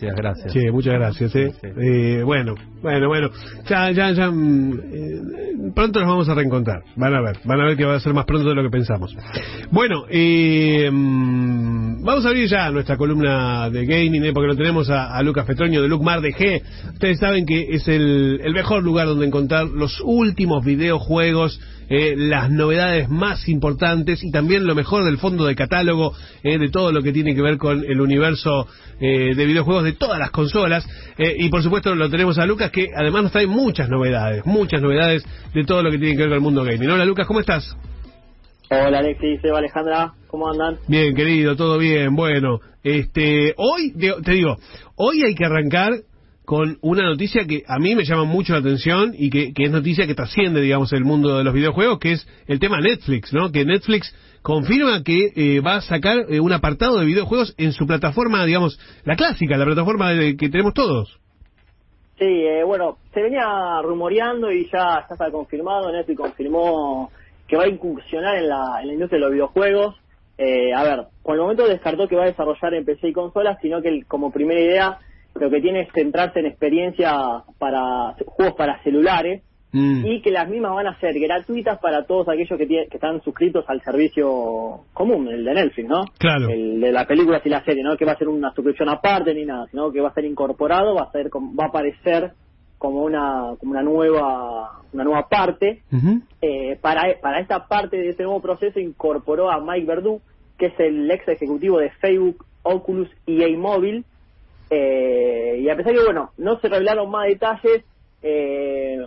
Gracias. Sí, muchas gracias. ¿eh? Sí. Eh, bueno, bueno, bueno. Ya, ya, ya. mm, eh, pronto nos vamos a reencontrar. Van a ver, van a ver que va a ser más pronto de lo que pensamos. Bueno, eh, mm, vamos a abrir ya nuestra columna de gaming, ¿eh? porque lo tenemos a, a Lucas Petroño de Lucmar de G. Ustedes saben que es el, el mejor lugar donde encontrar los últimos videojuegos, eh, las novedades más importantes y también lo mejor del fondo de catálogo eh, de todo lo que tiene que ver con el universo eh, de videojuegos de todas las consolas. Eh, y por supuesto lo tenemos a Lucas que además nos trae muchas novedades, muchas novedades de todo lo que tiene que ver con el mundo gaming. Hola Lucas, ¿cómo estás? Hola Alexis, Eva Alejandra, ¿cómo andan? Bien, querido, todo bien. Bueno, este, hoy te digo, hoy hay que arrancar con una noticia que a mí me llama mucho la atención y que, que es noticia que trasciende, digamos, el mundo de los videojuegos, que es el tema Netflix, ¿no? Que Netflix confirma que eh, va a sacar eh, un apartado de videojuegos en su plataforma, digamos, la clásica, la plataforma de- que tenemos todos. Sí, eh, bueno, se venía rumoreando y ya, está confirmado, Netflix confirmó que va a incursionar en la, en la industria de los videojuegos. Eh, a ver, por el momento descartó que va a desarrollar en PC y consolas, sino que el- como primera idea lo que tiene es centrarse en experiencias para juegos para celulares Mm. y que las mismas van a ser gratuitas para todos aquellos que, tie- que están suscritos al servicio común, el de Netflix, ¿no? Claro. El de las películas y la serie, ¿no? Que va a ser una suscripción aparte ni nada, sino que va a ser incorporado, va a ser va a aparecer como una como una nueva una nueva parte. Eh, para para esta parte de este nuevo proceso incorporó a Mike Verdu, que es el ex ejecutivo de Facebook, Oculus y EA Mobile. Eh, y a pesar que, bueno, no se revelaron más detalles, eh,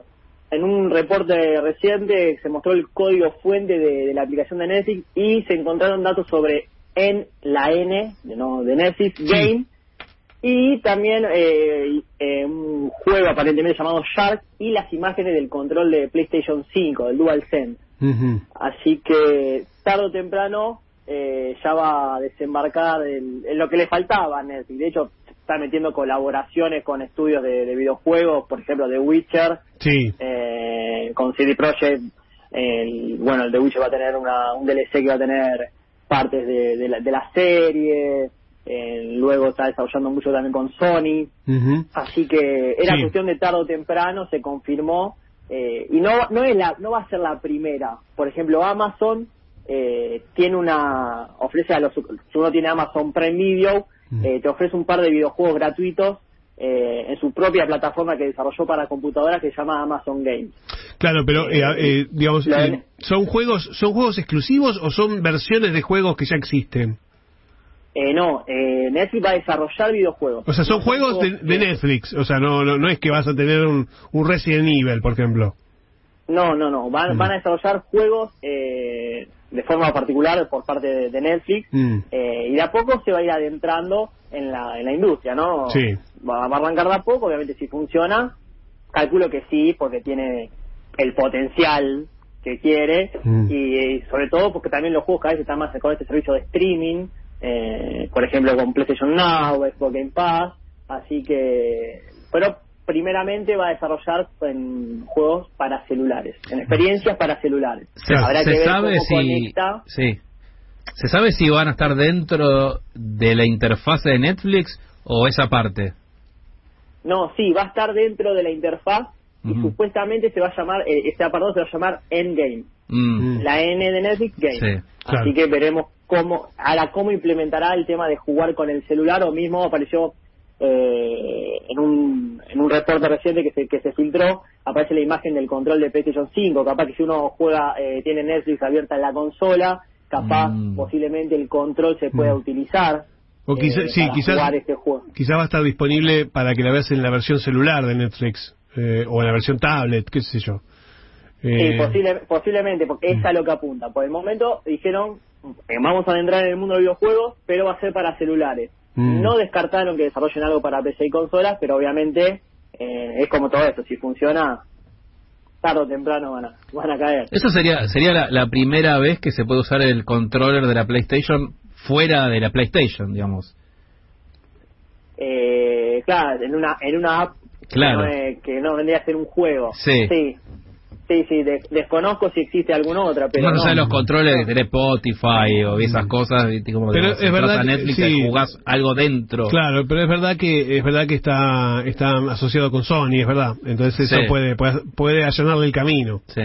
en un reporte reciente se mostró el código fuente de, de la aplicación de Netflix y se encontraron datos sobre en la N de, no, de Netflix Game y también eh, eh, un juego aparentemente llamado Shark y las imágenes del control de PlayStation 5, del DualSense. Ujú. Así que tarde o temprano eh, ya va a desembarcar en, en lo que le faltaba a Netflix. De hecho, está metiendo colaboraciones con estudios de, de videojuegos, por ejemplo, The Witcher, Sí. eh, con CD Projekt. El, bueno, el The Witcher va a tener una, un DLC que va a tener partes de, de la, de la serie. eh, luego está desarrollando mucho también con Sony. Así que era Sí. cuestión de tarde o temprano, se confirmó. eh, y no, no, es la, no va a ser la primera. Por ejemplo, Amazon eh, tiene una. ofrece a los. Si uno tiene Amazon Prime Video. Eh, te ofrece un par de videojuegos gratuitos eh, en su propia plataforma que desarrolló para computadoras que se llama Amazon Games. Claro, pero eh, eh, digamos, La- eh, son juegos, son juegos exclusivos o son versiones de juegos que ya existen. Eh, no, eh, Netflix va a desarrollar videojuegos. O sea, son No juegos de, de Netflix. O sea, no, no, no es que vas a tener un, un Resident Evil, por ejemplo. No, no, no. Van, Mm. van a desarrollar juegos eh, de forma particular por parte de, de Netflix Mm. eh, y de a poco se va a ir adentrando en la, en la industria, ¿no? Sí. Va, va a arrancar de a poco, obviamente si funciona, calculo que sí, porque tiene el potencial que quiere Mm. y, eh, sobre todo porque también los juegos cada vez están más con este servicio de streaming, eh, por ejemplo con PlayStation Now, Xbox Game Pass, así que, pero primeramente va a desarrollar en juegos para celulares, en experiencias para celulares. Se, Habrá se que ver sabe cómo si conecta. sí. se sabe si van a estar dentro de la interfase de Netflix o esa parte. No, sí, va a estar dentro de la interfaz y supuestamente se va a llamar, eh, este apartado se va a llamar Endgame. Mm. La N de Netflix Game. Sí, claro. Así que veremos cómo, ahora cómo implementará el tema de jugar con el celular o mismo apareció eh, en un en un reporte reciente que se que se filtró aparece la imagen del control de PlayStation 5 capaz que si uno juega eh, tiene Netflix abierta en la consola capaz Mm. posiblemente el control se pueda Mm. utilizar O quizá- eh, sí, para quizás- jugar este juego Quizá va a estar disponible para que la veas en la versión celular de Netflix eh, o en la versión tablet, qué sé yo. Eh, Sí, posible- posiblemente, porque es a lo que apunta. Por el momento dijeron, eh, vamos a entrar en el mundo de videojuegos, pero va a ser para celulares. Mm. No descartaron que desarrollen algo para PC y consolas, pero obviamente eh, es como todo esto, si funciona, tarde o temprano van a, van a caer. Eso sería sería la, la primera vez que se puede usar el controller de la PlayStation fuera de la PlayStation, digamos. Eh, claro, en una, en una app Claro. que, no, es- que no vendría a ser un juego. Sí. Sí, Sí, sí, de- desconozco si existe alguna otra, pero Más no. de los controles que tenés Spotify o esas cosas, ¿viste? como que Pero se es verdad trata que- Netflix sí. y jugás algo dentro. Claro, pero es verdad que es verdad que está está asociado con Sony, es verdad. Entonces eso Sí. puede, puede puede allanarle el camino. Sí.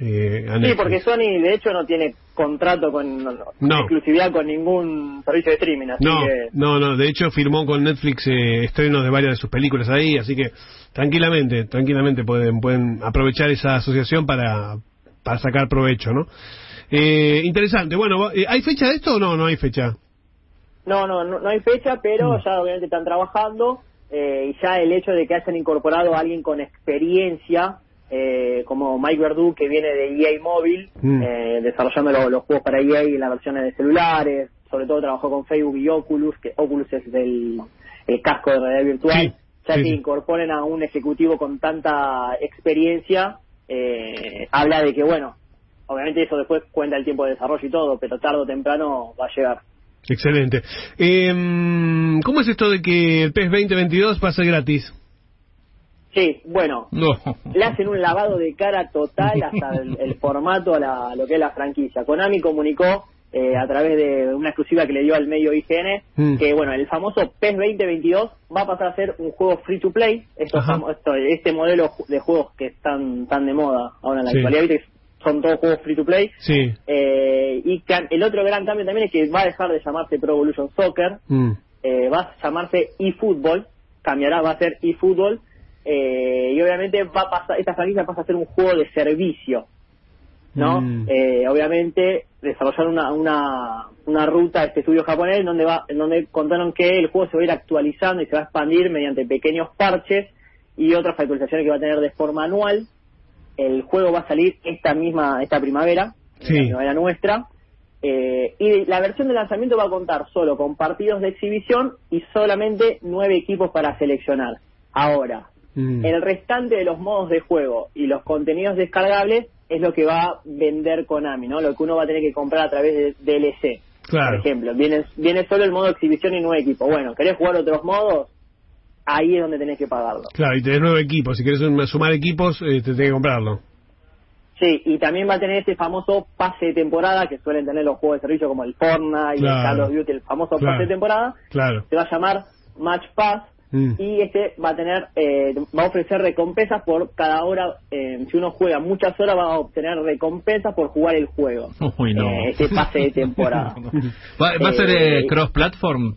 eh, Sí, Netflix. porque Sony de hecho no tiene contrato con no, exclusividad con ningún servicio de streaming, así No, que no, no. De hecho, firmó con Netflix eh, estrenos de varias de sus películas ahí, así que tranquilamente, tranquilamente pueden pueden aprovechar esa asociación para, para sacar provecho, ¿no? Eh, interesante. Bueno, eh, ¿hay fecha de esto o no? No hay fecha. no, no, no, no hay fecha, pero Mm. ya obviamente están trabajando eh, y ya el hecho de que hayan incorporado a alguien con experiencia eh, como Mike Verdu que viene de EA Móvil Mm. eh, desarrollando lo- los juegos para EA y las versiones de celulares, sobre todo trabajó con Facebook y Oculus, que Oculus es del el casco de realidad virtual. Sí, ya sí, que incorporen a un ejecutivo con tanta experiencia, eh, habla de que, bueno, obviamente eso después cuenta el tiempo de desarrollo y todo, pero tarde o temprano va a llegar. Excelente. Eh, ¿Cómo es esto de que el PES 2022 va a ser gratis? Sí, bueno, No. le hacen un lavado de cara total hasta el, el formato a, la- a lo que es la franquicia. Konami comunicó eh, a través de una exclusiva que le dio al medio IGN Mm. que bueno el famoso PES 2022 va a pasar a ser un juego free to play. Famo- esto- este modelo de juegos que están tan de moda ahora en la Sí. actualidad, son todos juegos free to play. Sí. Eh, y el otro gran cambio también es que va a dejar de llamarse Pro Evolution Soccer, Mm. eh, va a llamarse eFootball, cambiará, va a ser eFootball, eh, y obviamente va a pasar, esta franquicia pasa a ser un juego de servicio, ¿no? Mm. Eh, obviamente desarrollar una, una, una ruta de este estudio japonés donde va, en donde contaron que el juego se va a ir actualizando y se va a expandir mediante pequeños parches y otras actualizaciones que va a tener de forma anual. El juego va a salir esta misma, esta primavera, Sí. la primavera nuestra. Eh, y la versión de lanzamiento va a contar solo con partidos de exhibición y solamente nueve equipos para seleccionar. Ahora, Mm. el restante de los modos de juego y los contenidos descargables es lo que va a vender Konami, ¿no? Lo que uno va a tener que comprar a través de DLC. Claro. Por ejemplo, viene, viene solo el modo exhibición y nueve equipos. Bueno, ¿querés jugar otros modos? Ahí es donde tenés que pagarlo. Claro, y tenés nueve equipos. Si querés sum- sumar equipos, eh, te tenés que comprarlo. Sí, y también va a tener ese famoso pase de temporada que suelen tener los juegos de servicio como el Fortnite y el. Call of Duty, el famoso Claro. pase de temporada. Claro. Se va a llamar Match Pass Mm. y este va a tener eh, va a ofrecer recompensas por cada hora eh, si uno juega muchas horas va a obtener recompensas por jugar el juego. Uy, no. Eh, ese pase de temporada. ¿Va, va a ser Eh, eh, cross-platform?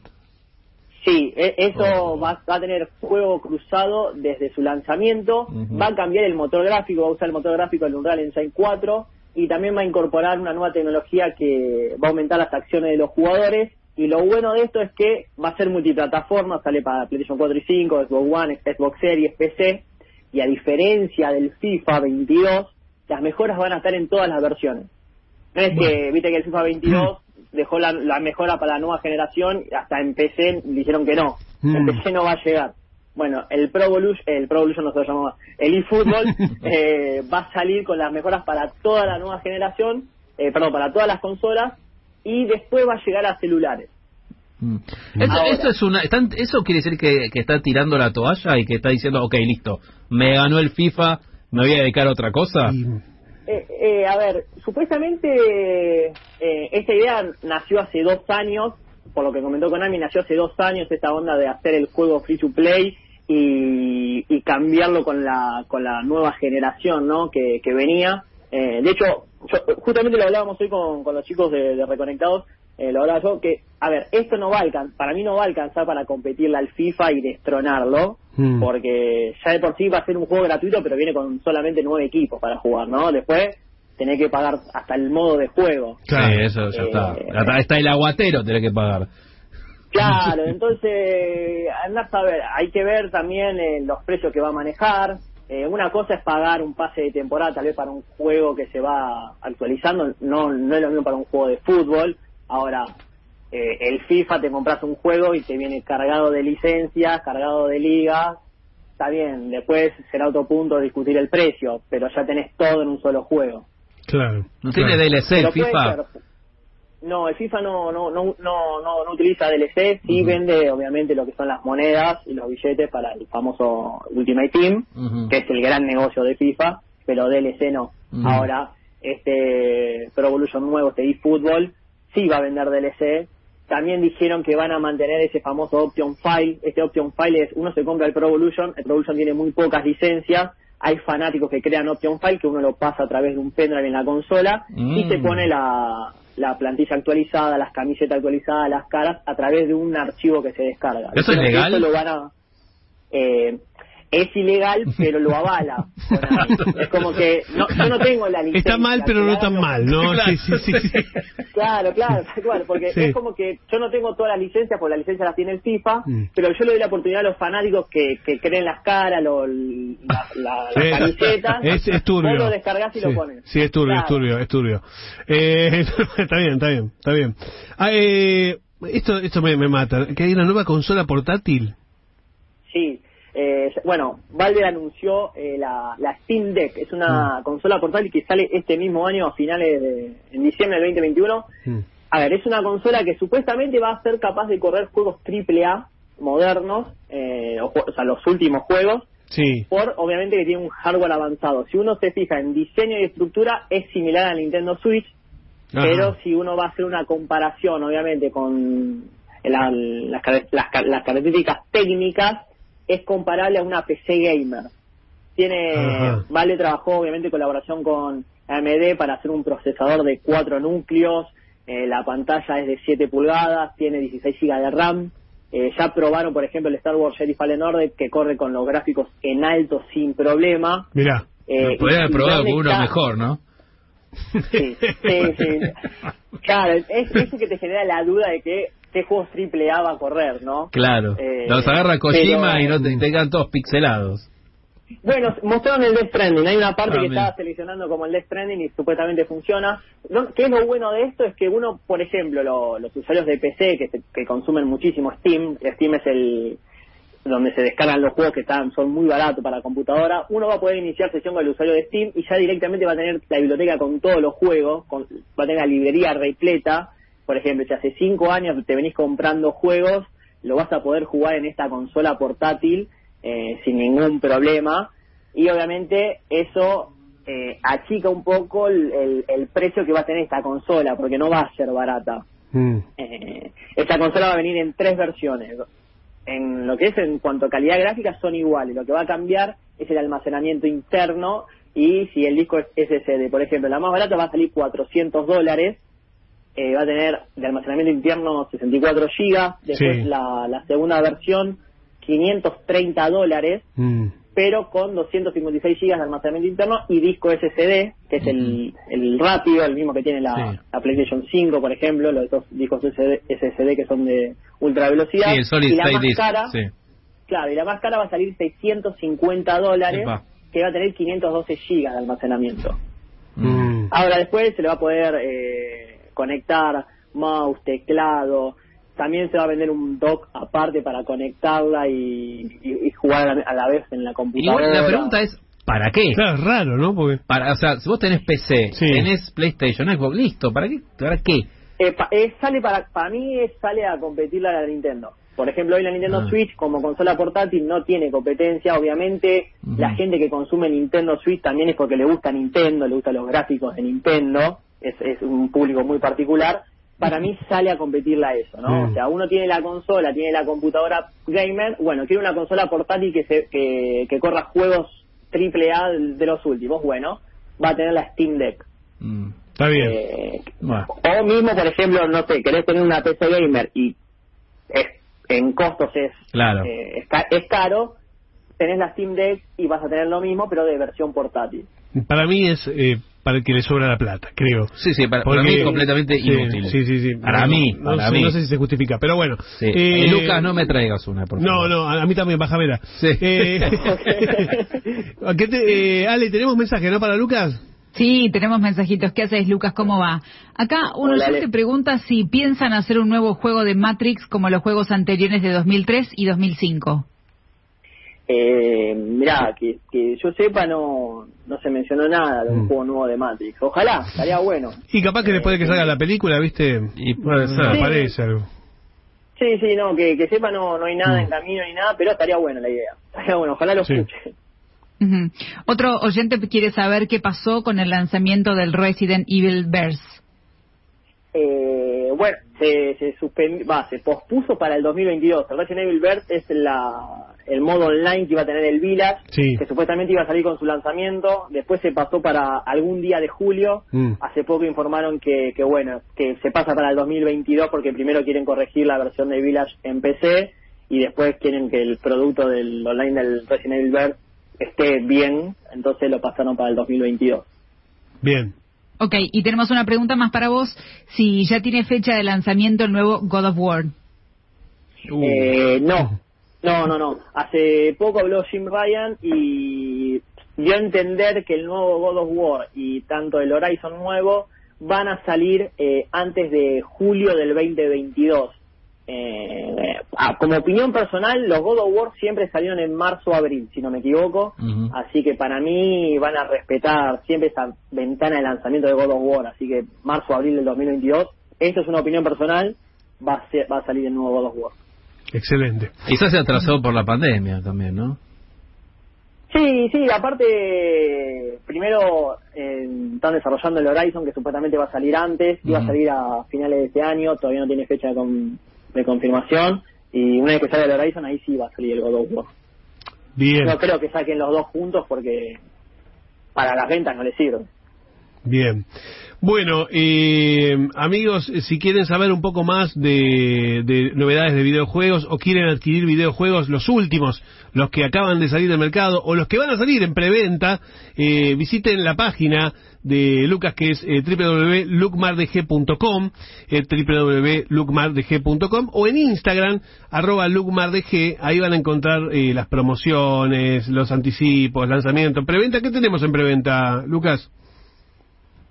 sí e- eso va, va a tener juego cruzado desde su lanzamiento. Va a cambiar el motor gráfico va a usar el motor gráfico del Unreal Engine 4 y también va a incorporar una nueva tecnología que va a aumentar las acciones de los jugadores y lo bueno de esto es que va a ser multiplataforma, sale para PlayStation 4 y 5, Xbox One, Xbox Series, PC, y a diferencia del FIFA 22, las mejoras van a estar en todas las versiones. No es que, viste que el FIFA 22 dejó la, la mejora para la nueva generación, hasta en PC dijeron que no, en Mm. PC no va a llegar. Bueno, el Pro Evolution, el Pro Evolution no se llama, el eFootball eh, va a salir con las mejoras para toda la nueva generación, eh, perdón, para todas las consolas, y después va a llegar a celulares. Mm. Eso, Ahora. eso es una, están- eso quiere decir que, que está tirando la toalla y que está diciendo, ok, listo, me ganó el FIFA, me voy a dedicar a otra cosa. Y- Eh, eh, a ver, supuestamente eh, esta idea nació hace dos años, por lo que comentó Konami, nació hace dos años esta onda de hacer el juego free to play y, y cambiarlo con la, con la nueva generación ¿no? que, que venía. Eh, de hecho, yo- justamente lo hablábamos hoy con, con los chicos de, de Reconectados, eh, lo hablaba yo, que, a ver, esto no va a alcanzar, para mí no va a alcanzar para competirle al FIFA y destronarlo, Mm. porque ya de por sí va a ser un juego gratuito, pero viene con solamente nueve equipos para jugar, ¿no? Después tenés que pagar hasta el modo de juego. Claro. Sí, eso ya Eh, está el aguatero, tenés que pagar. Claro, entonces, andás a ver, hay que ver también eh, los precios que va a manejar. Eh, una cosa es pagar un pase de temporada, tal vez para un juego que se va actualizando, no, no es lo mismo para un juego de fútbol. Ahora, eh, el FIFA te compras un juego y te viene cargado de licencias, cargado de ligas. Está bien, después será otro punto discutir el precio, pero ya tenés todo en un solo juego. Claro. ¿No tiene claro. DLC Pero el FIFA? ser. No, el FIFA no no no no no, no utiliza DLC, sí vende obviamente lo que son las monedas y los billetes para el famoso Ultimate Team, que es el gran negocio de FIFA. pero DLC no. Ahora, este Pro Evolution nuevo, este eFootball, sí va a vender DLC. También dijeron que van a mantener ese famoso Option File. Este Option File es, uno se compra el Pro Evolution, el Pro Evolution tiene muy pocas licencias, hay fanáticos que crean Option File que uno lo pasa a través de un pendrive en la consola y Mm. se pone la, la plantilla actualizada, las camisetas actualizadas, las caras a través de un archivo que se descarga. ¿Eso es legal? Eso lo van a, eh, es ilegal, pero lo avala. Es como que no, yo no tengo la licencia. Está mal, pero no tan mal, ¿no? Sí, sí, sí. sí. Claro, claro, cual, porque Sí. es como que yo no tengo todas las licencias, porque las licencias las tiene el FIFA, Mm. pero yo le doy la oportunidad a los fanáticos que, que creen las caras, lo- la, la, las Es- camisetas, Es, es turbio. vos lo descargás y sí. lo pones. Sí, es turbio, es Claro. turbio, es turbio. Eh, está bien, está bien, está bien. Ah, eh, esto esto me, me mata. Que hay una nueva consola portátil. Sí, eh, bueno, Valve anunció eh, la, la Steam Deck, es una Mm. consola portátil que sale este mismo año a finales de en diciembre del 2021. Mm. A ver, es una consola que supuestamente va a ser capaz de correr juegos AAA modernos, eh, o, o sea, los últimos juegos, Sí. por obviamente que tiene un hardware avanzado. Si uno se fija en diseño y estructura, es similar al Nintendo Switch, Ajá. pero si uno va a hacer una comparación, obviamente, con la- las, las las características técnicas, es comparable a una PC gamer. Tiene, Ajá. Vale trabajó obviamente en colaboración con AMD para hacer un procesador de cuatro núcleos, eh, la pantalla es de 7 pulgadas, tiene 16 GB de RAM, eh, ya probaron por ejemplo el Star Wars Jedi Fallen Order que corre con los gráficos en alto sin problema. Mirá. Eh, Podrían haber probado con uno está- mejor, ¿no? Sí, sí, sí. Claro, es eso que te genera la duda de que qué juegos triple A va a correr, ¿no? Claro. Eh, Los agarra Kojima pero- y no te, te quedan todos pixelados. Bueno, mostraron el Death Stranding. Hay una parte Ah, que mira. estaba seleccionando como el Death Stranding y supuestamente funciona. No, ¿Qué es lo bueno de esto? Es que uno, por ejemplo, lo- los usuarios de PC que, se- que consumen muchísimo Steam, Steam es el donde se descargan los juegos que están son muy baratos para computadora, uno va a poder iniciar sesión con el usuario de Steam y ya directamente va a tener la biblioteca con todos los juegos, con- va a tener la librería repleta. Por ejemplo, si hace cinco años te venís comprando juegos, lo vas a poder jugar en esta consola portátil eh, sin ningún problema. Y obviamente eso eh, achica un poco el, el- el precio que va a tener esta consola, porque no va a ser barata. Mm. Eh, esta consola va a venir en tres versiones. En lo que es en cuanto a calidad gráfica son iguales. Lo que va a cambiar es el almacenamiento interno y si el disco es SSD. Por ejemplo, la más barata va a salir 400 dólares. Eh, va a tener de almacenamiento interno 64 gigas. Después Sí. la, la segunda versión 530 dólares Mm. pero con 256 gigas de almacenamiento interno y disco SSD, que es el, el rápido, el mismo que tiene la, Sí. la PlayStation 5, por ejemplo, los dos discos SSD, SSD que son de ultra velocidad. Sí, y la más cara, claro, y la más cara va a salir 650 dólares, Epa. que va a tener 512 gigas de almacenamiento. Mm. Ahora después se le va a poder eh, conectar mouse, teclado, también se va a vender un dock aparte para conectarla y, y- y jugar a la, a la vez en la computadora. Igual la pregunta es, ¿para qué? Claro, es raro, ¿no? Porque Para, o sea, si vos tenés PC, Sí. tenés PlayStation, Xbox, listo, ¿para qué? ¿Para qué? Eh, pa- eh, sale para para mí es- sale a competir la Nintendo. Por ejemplo, hoy la Nintendo Ah. Switch como consola portátil no tiene competencia. Obviamente, la gente que consume Nintendo Switch también es porque le gusta Nintendo, le gustan los gráficos de Nintendo. Es, es un público muy particular. Para mí sale a competirla eso, ¿no? Mm. O sea, uno tiene la consola, tiene la computadora gamer. Bueno, quiere una consola portátil que, se, que, que corra juegos triple A de los últimos. Bueno, va a tener la Steam Deck. Mm. está bien. Eh, Bueno. o mismo, por ejemplo, no sé, querés tener una PC gamer y es, en costos es, Claro. eh, es, es caro, tenés la Steam Deck y vas a tener lo mismo, pero de versión portátil. Para mí es eh, para el que le sobra la plata, creo. Sí, sí, para, para Porque- mí es completamente sí, inútil. Sí, sí, sí. Para No, mí, no, para sé, mí. no sé si se justifica, pero bueno. Sí. Eh, Eh, Lucas, no me traigas una, por No, favor. no, a a mí también, bájamela. Sí. Eh, ¿a qué te- eh, Ale, ¿tenemos mensaje, no, para Lucas? Sí, tenemos mensajitos. ¿Qué haces, Lucas? ¿Cómo va? Acá uno Hola, te pregunta si piensan hacer un nuevo juego de Matrix como los juegos anteriores de 2003 y 2005. Eh, mirá, que, que yo sepa no no se mencionó nada de un Mm. juego nuevo de Matrix. Ojalá, estaría bueno. Y capaz que después de que salga la película, ¿viste? Y puede ser. Aparece algo. Sí, sí, no, que, que sepa no, no hay nada Mm. en camino ni nada, pero estaría bueno la idea. Estaría bueno, ojalá lo Sí. escuche. Ujú. Otro oyente quiere saber qué pasó con el lanzamiento del Resident Evil Verse. Eh, bueno, se, se, suspend- va, se pospuso para el 2022. El Resident Evil Verse es la, el modo online que iba a tener el Village, Sí. que supuestamente iba a salir con su lanzamiento. Después se pasó para algún día de julio. Mm. Hace poco informaron que, que, bueno, que se pasa para el 2022 porque primero quieren corregir la versión de Village en PC y después quieren que el producto del online del Resident Evil Verse esté bien. Entonces lo pasaron para el 2022. Bien. Ok, y tenemos una pregunta más para vos. Si ya tiene fecha de lanzamiento el nuevo God of War. Uh. Eh, no, no, no, no. Hace poco habló Jim Ryan y dio a entender que el nuevo God of War y tanto el Horizon nuevo van a salir eh, antes de julio del 2022. Eh, ah, como opinión personal, los God of War siempre salieron en marzo o abril, si no me equivoco. Así que para mí van a respetar siempre esa ventana de lanzamiento de God of War. Así que marzo o abril del 2022. Esto es una opinión personal. Va a, ser- va a salir el nuevo God of War. Excelente. Quizás se atrasó por la pandemia también, ¿no? Sí, sí, aparte, primero eh, están desarrollando el Horizon, que supuestamente va a salir antes, iba a salir a finales de este año, todavía no tiene fecha de, con- de confirmación, y una vez que salga el Horizon, ahí sí va a salir el God of War. Bien. No creo que saquen los dos juntos porque para las ventas no les sirve. Bien. Bueno, eh, amigos, eh, si quieren saber un poco más de, de novedades de videojuegos o quieren adquirir videojuegos, los últimos, los que acaban de salir del mercado o los que van a salir en preventa, eh, visiten la página de Lucas que es eh, www.lucmardg.com, eh, www.lucmardg.com o en Instagram, arroba lucmardg, ahí van a encontrar eh, las promociones, los anticipos, lanzamientos, preventa, ¿qué tenemos en preventa, Lucas?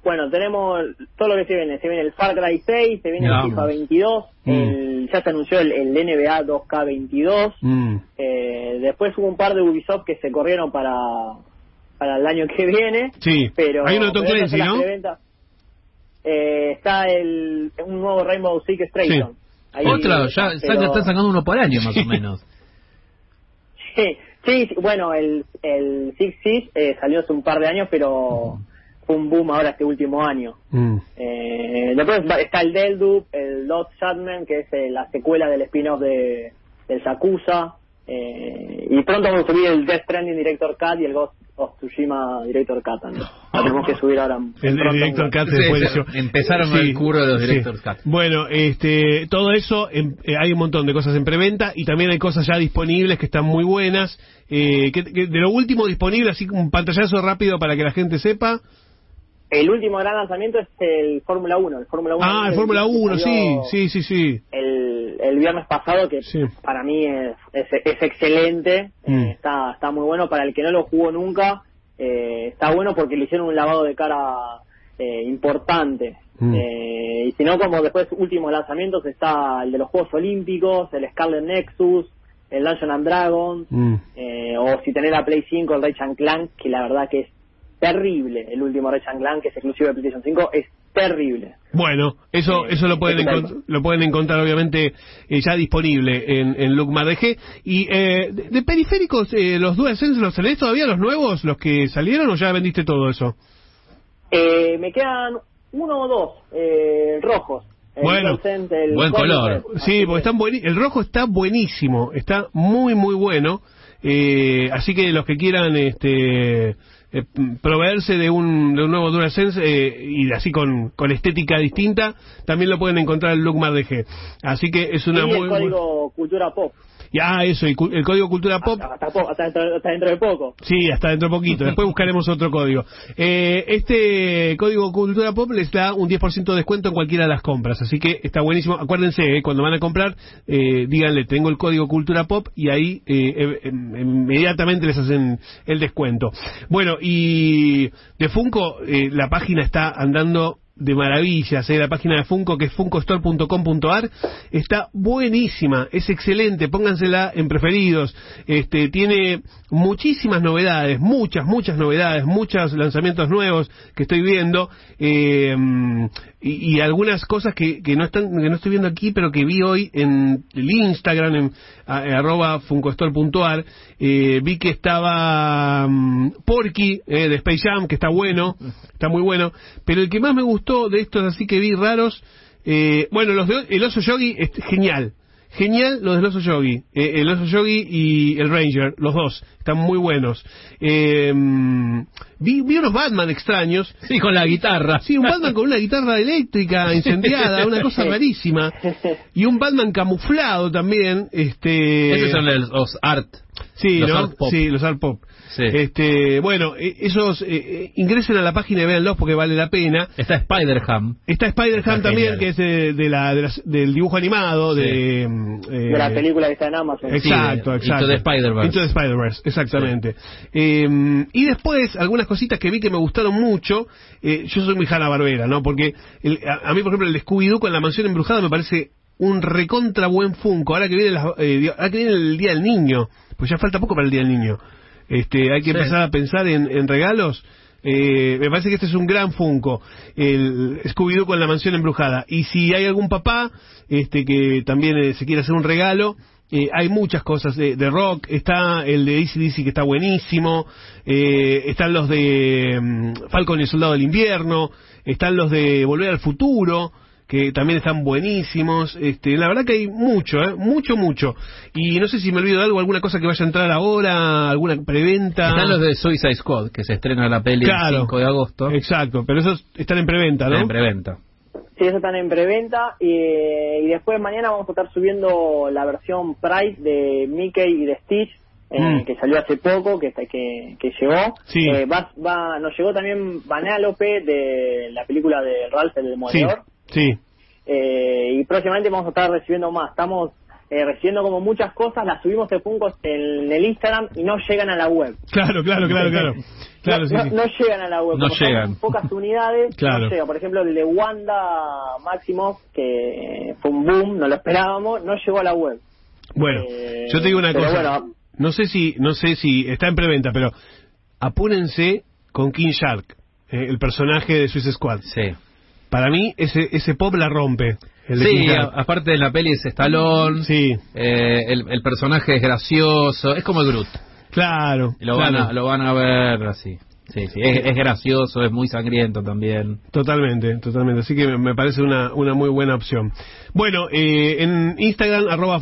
Bueno, tenemos todo lo que se viene. Se viene el Far Cry 6, se viene el. FIFA 22, Mm. el- ya se anunció el, el NBA 2K22. Mm. Eh, después hubo un par de Ubisoft que se corrieron para, para el año que viene. Sí, Pero, hay uno de Tom Clancy, ¿no? Eh, está el, un nuevo Rainbow Six Extraction. Otra, ya pero- saca, está sacando uno por año más o menos. Sí, sí, sí, bueno, el, el Six Siege eh, salió hace un par de años, pero fue un boom ahora este último año. Mm. Eh, después está el Deldup, el Lost Shadman, que es eh, la secuela del spin-off de, del Yakuza. Eh, y pronto vamos a subir el Death Stranding Director Cut y el Ghost of Tsushima Director Cut también. Lo tenemos que subir ahora. El, director Cut Sí, después sí, empezaron el curro de los director's cut. Bueno, este, todo eso, em, eh, hay un montón de cosas en preventa y también hay cosas ya disponibles que están muy buenas. Eh, que- que de lo último disponible, así como un pantallazo rápido para que la gente sepa. El último gran lanzamiento es el Fórmula 1. El Fórmula 1 Ah, el Fórmula 1, sí, sí, sí, sí. El, el viernes pasado, que Sí. para mí es, es, es excelente. Mm. Eh, está, está muy bueno. Para el que no lo jugó nunca, eh, está bueno porque le hicieron un lavado de cara eh, importante. Mm. Eh, y si no, como después últimos lanzamientos está el de los Juegos Olímpicos, el Scarlet Nexus, el Dungeon and Dragons, Mm. eh, o si tenés la Play 5, el Ratchet Clank, que la verdad que es terrible. El último Ratchet Clank, que es exclusivo de PlayStation 5, es terrible. Bueno, eso Eh, eso lo pueden lo pueden encontrar obviamente eh, ya disponible en, en Lookmar DG. Y eh, de, de periféricos, eh, los DualSense, ¿los tenés todavía los nuevos, los que salieron o ya vendiste todo eso? Eh, me quedan uno o dos eh, rojos. El Bueno, el buen color. Sí, porque que- están bueni- el rojo está buenísimo, está muy muy bueno. Eh, así que los que quieran este eh, proveerse de un, de un nuevo DualSense eh, y así con, con estética distinta, también lo pueden encontrar en Lookmar DG. Así que es una y muy el código Cultura Pop. Y, ah, eso, y cu- el código Cultura Pop. Hasta, hasta hasta dentro, hasta dentro de poco. Sí, hasta dentro de poquito. Después buscaremos otro código. Eh, este código Cultura Pop les da un 10% de descuento en cualquiera de las compras. Así que está buenísimo. Acuérdense, eh, cuando van a comprar, eh, díganle, tengo el código Cultura Pop y ahí eh, eh, em- inmediatamente les hacen el descuento. Bueno, y de Funko, eh, la página está andando de maravillas, ¿eh? la página de Funko que es funcostore.com.ar está buenísima, es excelente, póngansela en preferidos, este tiene muchísimas novedades, muchas, muchas novedades, muchos lanzamientos nuevos que estoy viendo eh, y, y, algunas cosas que, que no están que no estoy viendo aquí, pero que vi hoy en el Instagram en a, arroba funcostore.ar eh, vi que estaba um, Porky eh, de Space Jam que está bueno, está muy bueno, pero el que más me gustó de estos así que vi raros, eh, bueno, los de, el oso yogi es genial, genial los del oso yogi, eh, el oso yogi y el ranger, los dos, están muy buenos. Eh, vi, vi unos Batman extraños. Sí, con la guitarra. Sí, un Batman con una guitarra eléctrica incendiada, una cosa rarísima. Y un Batman camuflado también. Este... Esos son los, los art. Sí, los ¿no? art pop. Sí, los art pop. Sí. Este, bueno, eh, esos eh, ingresen a la página y véanlos porque vale la pena. Está Spider-Ham. Está Spider-Ham también, genial. que es eh, de la, de las- del dibujo animado, Sí. de, eh, de la película que está en Amazon. Exacto, Sí, exacto. Into the Spider-Verse. Into the Spider-Verse, exactamente. Eh, y después, algunas cositas que vi que me gustaron mucho. eh, yo soy muy Hanna Barbera, ¿no? Porque el- a, a mí, por ejemplo, el Scooby-Doo con la mansión embrujada me parece un recontra buen Funko. Ahora que viene, las- eh, ahora que viene el Día del Niño, pues ya falta poco para el Día del Niño. Este, hay que Sí. empezar a pensar en, en regalos. Eh, me parece que este es un gran Funko, el Scooby-Doo con la mansión embrujada. Y si hay algún papá este, que también eh, se quiere hacer un regalo, eh, hay muchas cosas de, de rock. Está el de ACDC que está buenísimo. eh, están los de mm, Falcon y el Soldado del Invierno. Están los de Volver al Futuro que también están buenísimos. Este, la verdad que hay mucho, ¿eh? mucho, mucho. Y no sé si me olvido de algo, alguna cosa que vaya a entrar ahora, alguna preventa. Están los de Suicide Squad, que se estrena la peli Claro. el 5 de agosto. Exacto, pero esos están en preventa, ¿no? En preventa. Sí, eso están en preventa y, y después mañana vamos a estar subiendo la versión Price de Mickey y de Stitch eh, Mm. que salió hace poco, que que, que llegó. Sí. Eh, va, va, nos llegó también Vanellope de la película de Ralph el sí, Demoledor. sí. Eh, y próximamente vamos a estar recibiendo más. Estamos eh, recibiendo como muchas cosas, las subimos de Funkos en el Instagram y no llegan a la web. Claro, claro, claro, claro. Claro, no, sí, no- sí. no llegan a la web. No llegan. pocas unidades. Claro. No. Por ejemplo, el de Wanda Maximoff, que fue un boom, no lo esperábamos, no llegó a la web. Bueno, Eh, yo te digo una cosa. bueno. No sé si, no sé si está en preventa, pero apúrense con King Shark, eh, el personaje de Suicide Squad. Sí. Para mí ese ese pop la rompe. El de Sí, a- aparte de la peli es Stallone. Sí, eh, el, el personaje es gracioso. Es como Groot. Claro. Lo, claro. van, a, lo van a ver así. Sí, sí. Es, es gracioso, es muy sangriento también. Totalmente, totalmente. Así que me- parece una, una muy buena opción. Bueno, eh, en Instagram, arroba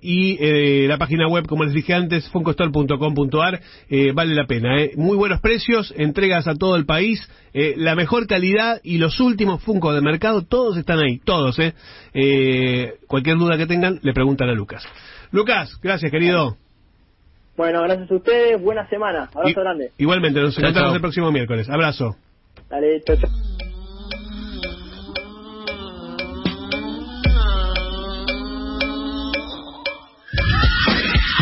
y eh, la página web, como les dije antes, funcostore.com.ar, eh, vale la pena. eh. Muy buenos precios, entregas a todo el país, eh, la mejor calidad y los últimos Funko de mercado, todos están ahí, todos. Eh. Eh, cualquier duda que tengan, le preguntan a Lucas. Lucas, gracias, querido. Bueno, gracias a ustedes, buena semana, abrazo grande. Igualmente, nos Chao, encontramos chao. el próximo miércoles. Abrazo. Dale, chau, chau.